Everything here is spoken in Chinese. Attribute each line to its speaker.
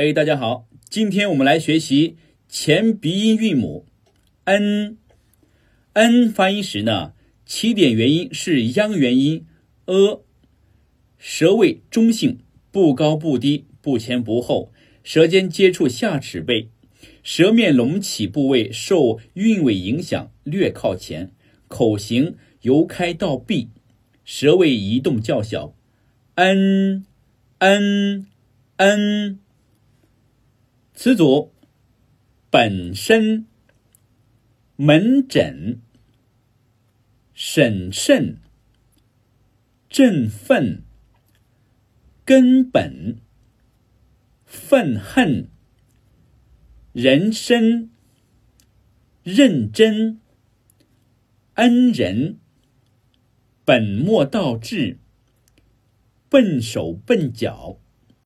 Speaker 1: 嘿，大家好，今天我们来学习前鼻音韵母 n。n 发音时呢，起点元音是央元音 a，舌位中性，不高不低，不前不后，舌尖接触下齿背，舌面隆起部位受韵尾影响略靠前，口型由开到闭，舌位移动较小。n n n 词组本身、门诊、审慎、振奋、根本、愤恨、人参、认真、恩人、本末倒置、笨手笨脚。